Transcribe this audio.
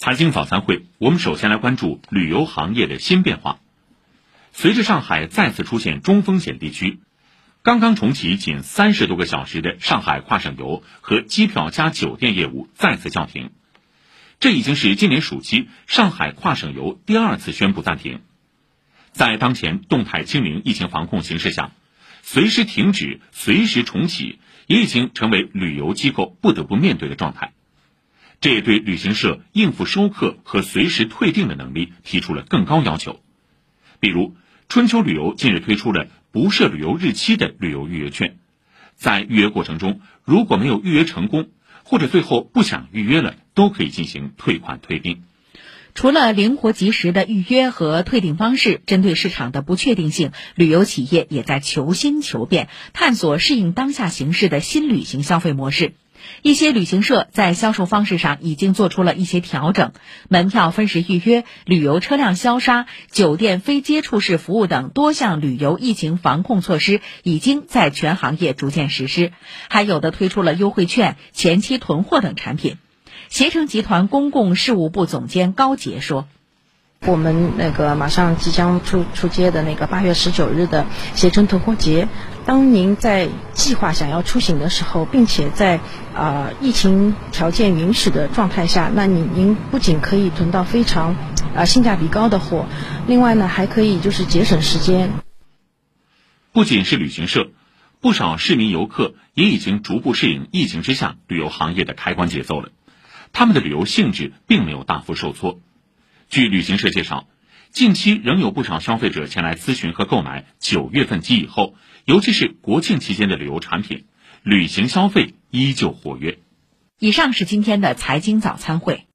财经早餐会，我们首先来关注旅游行业的新变化。随着上海再次出现中风险地区，刚刚重启仅三十多个小时的上海跨省游和机票加酒店业务再次叫停。这已经是今年暑期上海跨省游第二次宣布暂停。在当前动态清零疫情防控形势下，随时停止、随时重启，也已经成为旅游机构不得不面对的状态。这也对旅行社应付收客和随时退订的能力提出了更高要求。比如，春秋旅游近日推出了不设旅游日期的旅游预约券，在预约过程中，如果没有预约成功，或者最后不想预约了，都可以进行退款退订。除了灵活及时的预约和退订方式，针对市场的不确定性，旅游企业也在求新求变，探索适应当下形势的新旅行消费模式。一些旅行社在销售方式上已经做出了一些调整，门票分时预约、旅游车辆消杀、酒店非接触式服务等多项旅游疫情防控措施已经在全行业逐渐实施，还有的推出了优惠券、前期囤货等产品。携程集团公共事务部总监高杰说。我们那个马上即将出出街的那个八月十九日的携程囤货节，当您在计划想要出行的时候，并且在啊疫情条件允许的状态下，那您您不仅可以囤到非常啊性价比高的货，另外呢还可以就是节省时间。不仅是旅行社，不少市民游客也已经逐步适应疫情之下旅游行业的开关节奏了，他们的旅游兴致并没有大幅受挫。据旅行社介绍，近期仍有不少消费者前来咨询和购买九月份及以后，尤其是国庆期间的旅游产品，旅行消费依旧活跃。以上是今天的财经早餐会。